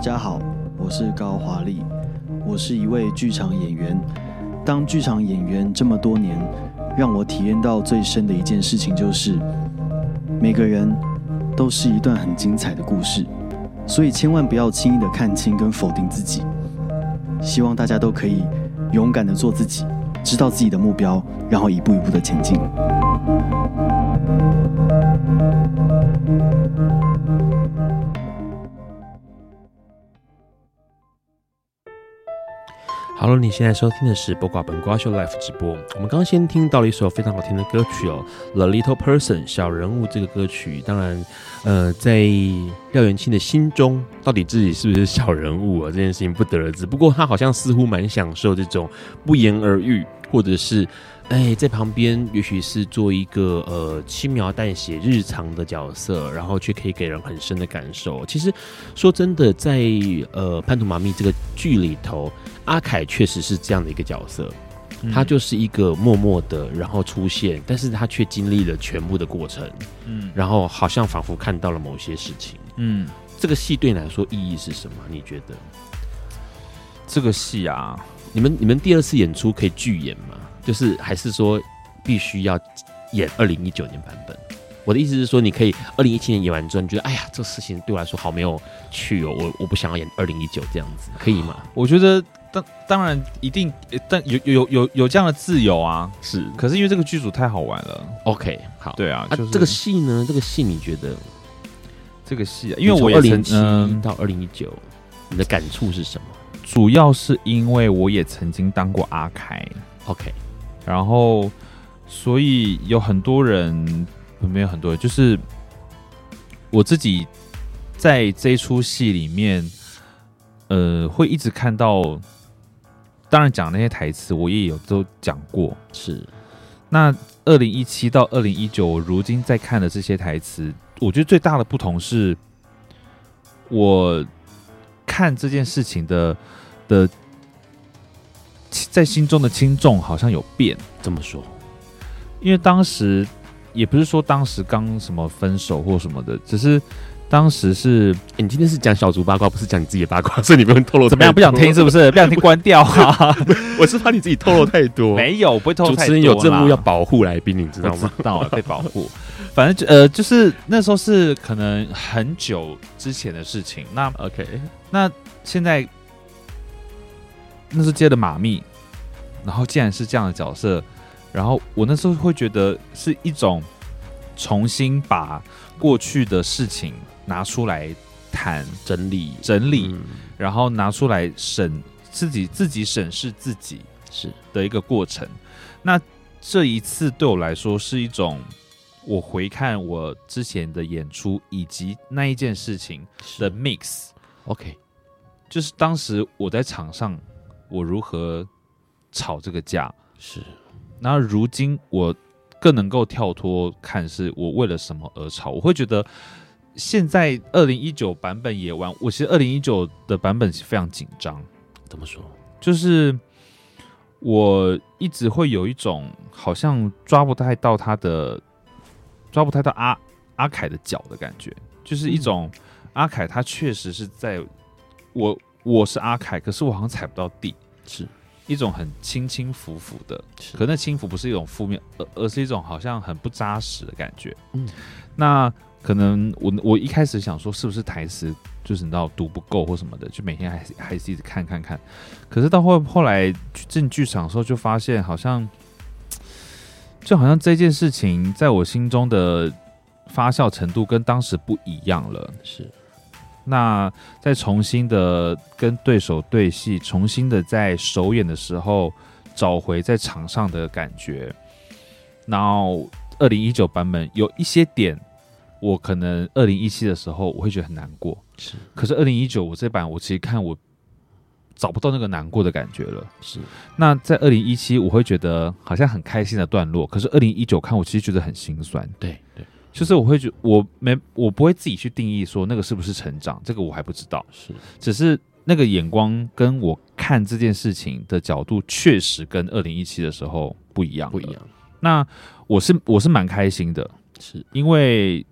大家好，我是高华丽，我是一位剧场演员。当剧场演员这么多年，让我体验到最深的一件事情就是，每个人。都是一段很精彩的故事，所以千万不要轻易的看清跟否定自己。希望大家都可以勇敢的做自己，知道自己的目标，然后一步一步的前进。Hello，你现在收听的是播挂本瓜秀 Life 直播。我们刚刚先听到了一首非常好听的歌曲哦，《The Little Person》小人物这个歌曲。当然，呃，在廖元庆的心中，到底自己是不是小人物啊？这件事情不得而知。不过他好像似乎蛮享受这种不言而喻，或者是。哎，在旁边也许是做一个呃轻描淡写日常的角色，然后却可以给人很深的感受。其实说真的，在呃潘图妈咪这个剧里头，阿凯确实是这样的一个角色，嗯、他就是一个默默的然后出现，但是他却经历了全部的过程，嗯，然后好像仿佛看到了某些事情，嗯，这个戏对你来说意义是什么？你觉得？这个戏啊，你们你们第二次演出可以拒演吗？就是还是说必须要演二零一九年版本？我的意思是说，你可以二零一七年演完之后，你觉得哎呀，这事情对我来说好没有趣哦，我我不想要演二零一九这样子，可以吗？我觉得当当然一定，但有有有有这样的自由啊，是。可是因为这个剧组太好玩了，OK，好，对啊，就是、啊这个戏呢，这个戏你觉得这个戏，啊，因为我二零一到二零一九，你的感触是什么？主要是因为我也曾经当过阿凯，OK，然后所以有很多人，没有很多人，就是我自己在这一出戏里面，呃，会一直看到，当然讲那些台词，我也有都讲过，是。那二零一七到二零一九，我如今在看的这些台词，我觉得最大的不同是，我看这件事情的的在心中的轻重好像有变。这么说，因为当时也不是说当时刚什么分手或什么的，只是。当时是，欸、你今天是讲小猪八卦，不是讲你自己的八卦，所以你不用透露。怎么样？不想听是不是？不想听，关掉啊！我是怕你自己透露太多。没有，不会透露太多。主持人有任务要保护来宾，你知道吗？知道了，被保护。反正就呃，就是那时候是可能很久之前的事情。那 OK，那现在那是接的马密，然后既然是这样的角色，然后我那时候会觉得是一种重新把过去的事情。拿出来谈整理整理，嗯、然后拿出来审自己自己审视自己是的一个过程。那这一次对我来说是一种我回看我之前的演出以及那一件事情的 mix。OK，就是当时我在场上我如何吵这个架是，那如今我更能够跳脱看是我为了什么而吵，我会觉得。现在二零一九版本也玩，我其实二零一九的版本是非常紧张。怎么说？就是我一直会有一种好像抓不太到他的，抓不太到阿阿凯的脚的感觉，就是一种阿凯他确实是在我我是阿凯，可是我好像踩不到地，是一种很轻轻浮浮的，可那轻浮不是一种负面，而而是一种好像很不扎实的感觉。嗯，那。可能我我一开始想说是不是台词就是你知道读不够或什么的，就每天还是还是一直看看看。可是到后后来进剧场的时候，就发现好像就好像这件事情在我心中的发酵程度跟当时不一样了。是，那再重新的跟对手对戏，重新的在首演的时候找回在场上的感觉。然后二零一九版本有一些点。我可能二零一七的时候我会觉得很难过，是。可是二零一九我这版我其实看我找不到那个难过的感觉了，是。那在二零一七我会觉得好像很开心的段落，可是二零一九看我其实觉得很心酸。对对，就是我会觉我没我不会自己去定义说那个是不是成长，这个我还不知道。是，只是那个眼光跟我看这件事情的角度确实跟二零一七的时候不一样，不一样。那我是我是蛮开心的，是因为。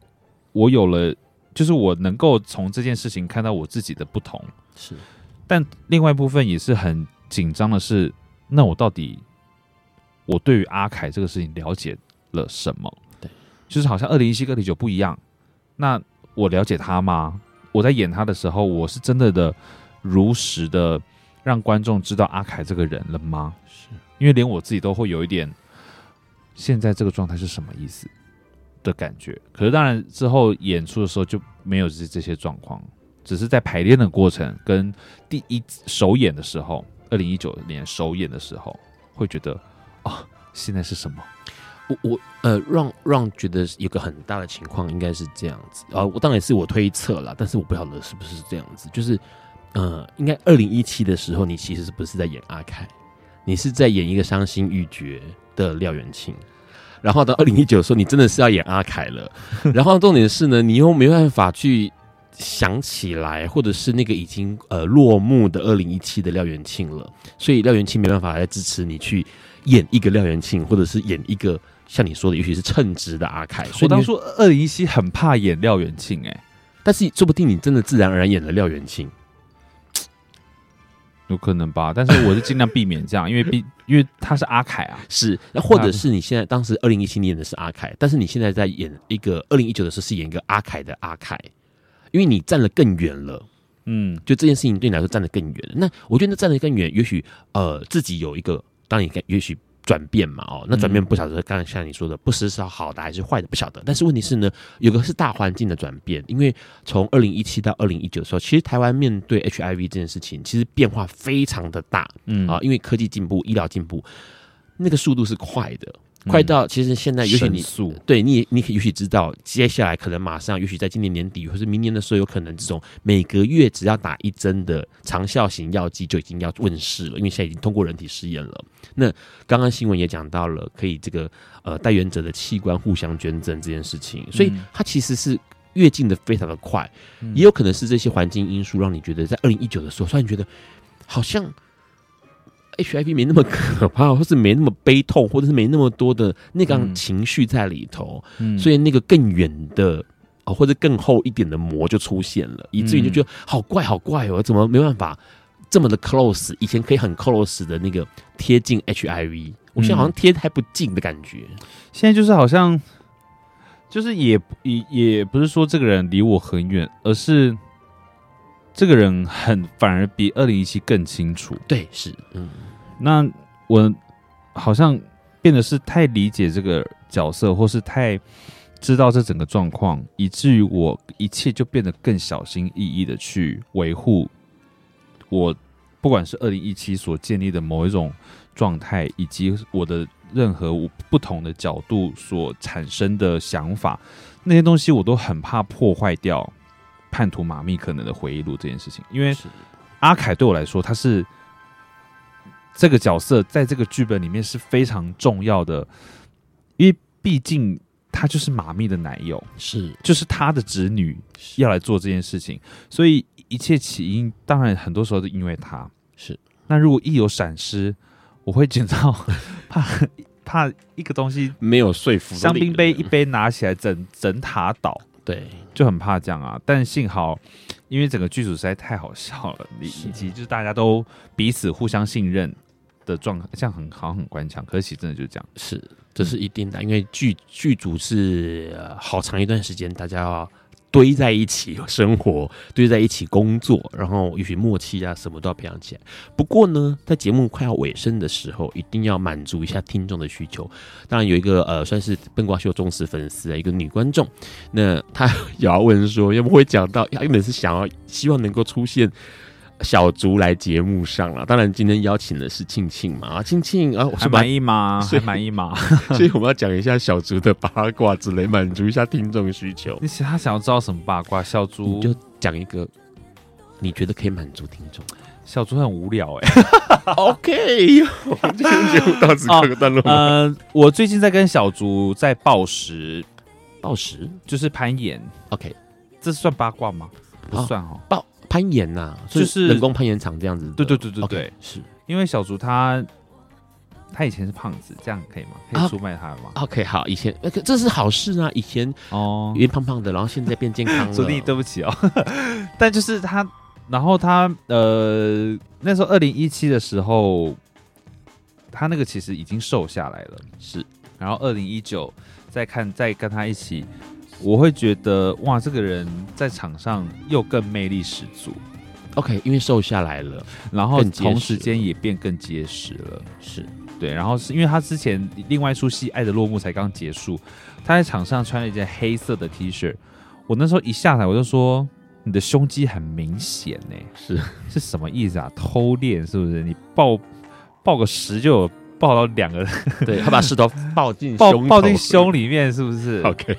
我有了，就是我能够从这件事情看到我自己的不同，是。但另外一部分也是很紧张的是，那我到底我对于阿凯这个事情了解了什么？对，就是好像二零一七跟二零一九不一样。那我了解他吗？我在演他的时候，我是真的的如实的让观众知道阿凯这个人了吗？是，因为连我自己都会有一点，现在这个状态是什么意思？的感觉，可是当然之后演出的时候就没有这这些状况，只是在排练的过程跟第一首演的时候，二零一九年首演的时候，会觉得啊、哦，现在是什么？我我呃，让让觉得有个很大的情况应该是这样子啊，我当然是我推测啦，但是我不晓得是不是这样子，就是呃，应该二零一七的时候，你其实是不是在演阿凯？你是在演一个伤心欲绝的廖元庆。然后到二零一九的时候，你真的是要演阿凯了。然后重点是呢，你又没办法去想起来，或者是那个已经呃落幕的二零一七的廖元庆了。所以廖元庆没办法来支持你去演一个廖元庆，或者是演一个像你说的，尤其是称职的阿凯。所以我当初二零一七很怕演廖元庆哎，但是说不定你真的自然而然演了廖元庆。有可能吧，但是我是尽量避免这样，因为毕因为他是阿凯啊，是，那或者是你现在当时二零一七年演的是阿凯，但是你现在在演一个二零一九的时候是演一个阿凯的阿凯，因为你站得更远了，嗯，就这件事情对你来说站得更远。那我觉得站得更远，也许呃自己有一个，当你也许转变嘛，哦，那转变不晓得，刚刚像你说的，不时是好的还是坏的，不晓得。但是问题是呢，有个是大环境的转变，因为从二零一七到二零一九的时候，其实台湾面对 HIV 这件事情，其实变化非常的大，嗯啊，因为科技进步，医疗进步，那个速度是快的。快到其实现在，也许你对你你可以也许知道，接下来可能马上，也许在今年年底或是明年的时候，有可能这种每个月只要打一针的长效型药剂就已经要问世了，因为现在已经通过人体试验了。那刚刚新闻也讲到了，可以这个呃带原者的器官互相捐赠这件事情，所以它其实是跃进的非常的快，也有可能是这些环境因素让你觉得在二零一九的时候，突然觉得好像。HIV 没那么可怕，或是没那么悲痛，或者是没那么多的那个情绪在里头，嗯，所以那个更远的哦，或者更厚一点的膜就出现了，以至于就觉得好怪好怪哦，怎么没办法这么的 close？以前可以很 close 的那个贴近 HIV，我现在好像贴还不近的感觉，现在就是好像就是也也也不是说这个人离我很远，而是这个人很反而比二零一七更清楚，对，是嗯。那我好像变得是太理解这个角色，或是太知道这整个状况，以至于我一切就变得更小心翼翼的去维护我，不管是二零一七所建立的某一种状态，以及我的任何不同的角度所产生的想法，那些东西我都很怕破坏掉叛徒马密可能的回忆录这件事情，因为阿凯对我来说，他是。这个角色在这个剧本里面是非常重要的，因为毕竟他就是马密的男友，是。就是他的侄女要来做这件事情，所以一切起因当然很多时候是因为他。是。那如果一有闪失，我会紧张，怕怕一个东西没有说服，香槟杯一杯拿起来整整塔倒，对，就很怕这样啊。但幸好，因为整个剧组实在太好笑了，以以及就是大家都彼此互相信任。的状态这样很好，很官腔，可惜真的就是这样，是这是一定的，因为剧剧组是好长一段时间大家要堆在一起生活，堆在一起工作，然后也许默契啊什么都要培养起来。不过呢，在节目快要尾声的时候，一定要满足一下听众的需求。当然有一个呃，算是笨瓜秀忠实粉丝啊一个女观众，那她也要问说，要不会讲到，原本是想要希望能够出现。小竹来节目上了，当然今天邀请的是庆庆嘛，啊，庆庆啊，还满意吗？还满意吗？所以我们要讲一下小竹的八卦之类，满足一下听众需求。你他想要知道什么八卦？小竹你就讲一个，你觉得可以满足听众。小竹很无聊哎、欸。OK，我们今天节目到此告个段落。呃，我最近在跟小竹在暴食，暴食就是攀岩。OK，这算八卦吗？不算哦，抱。攀岩呐、啊，就是人工攀岩场这样子。对对对对对，okay, 是因为小竹他他以前是胖子，这样可以吗？可以出卖他吗、啊、？OK，好，以前这是好事啊，以前哦，原胖胖的，然后现在变健康了。所以，对不起哦，但就是他，然后他呃，那时候二零一七的时候，他那个其实已经瘦下来了，是。然后二零一九再看，再跟他一起。我会觉得哇，这个人在场上又更魅力十足。OK，因为瘦下来了，然后同时间也变更结实了。是对，然后是因为他之前另外一出戏《爱的落幕》才刚结束，他在场上穿了一件黑色的 T 恤。我那时候一下台我就说：“你的胸肌很明显呢。”是是什么意思啊？偷练是不是？你抱抱个十就有抱到两个？对，他把石头抱进抱抱进胸里面，是不是？OK。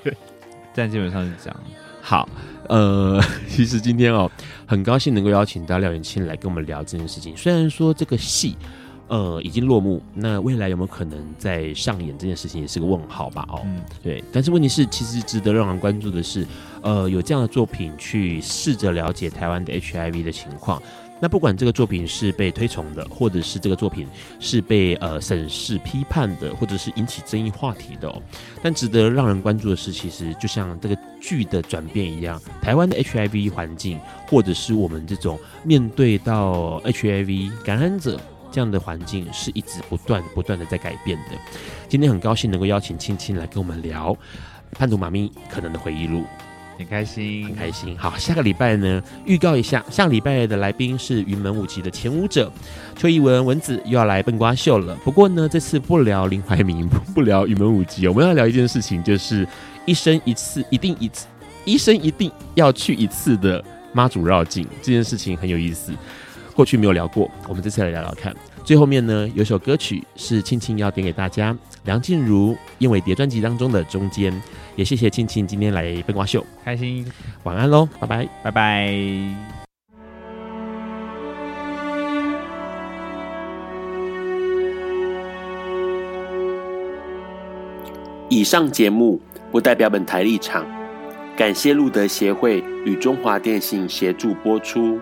但基本上是这样。好，呃，其实今天哦，很高兴能够邀请到廖元庆来跟我们聊这件事情。虽然说这个戏，呃，已经落幕，那未来有没有可能再上演这件事情也是个问号吧？哦，嗯，对。但是问题是，其实值得让人关注的是，呃，有这样的作品去试着了解台湾的 HIV 的情况。那不管这个作品是被推崇的，或者是这个作品是被呃审视批判的，或者是引起争议话题的哦，但值得让人关注的是，其实就像这个剧的转变一样，台湾的 HIV 环境，或者是我们这种面对到 HIV 感染者这样的环境，是一直不断不断的在改变的。今天很高兴能够邀请青青来跟我们聊《叛徒马密可能的回忆录》。很开心，很开心。好，下个礼拜呢，预告一下，下个礼拜的来宾是云门舞集的前舞者邱一文文子又要来笨瓜秀了。不过呢，这次不聊林怀民，不聊云门舞集，我们要聊一件事情，就是一生一次，一定一次，一生一定要去一次的妈祖绕境这件事情很有意思。过去没有聊过，我们这次来聊聊看。最后面呢，有首歌曲是庆庆要点给大家，梁静茹《燕尾蝶》专辑当中的《中间》，也谢谢庆庆今天来笨瓜秀，开心，晚安喽，拜拜，拜拜。以上节目不代表本台立场，感谢路德协会与中华电信协助播出。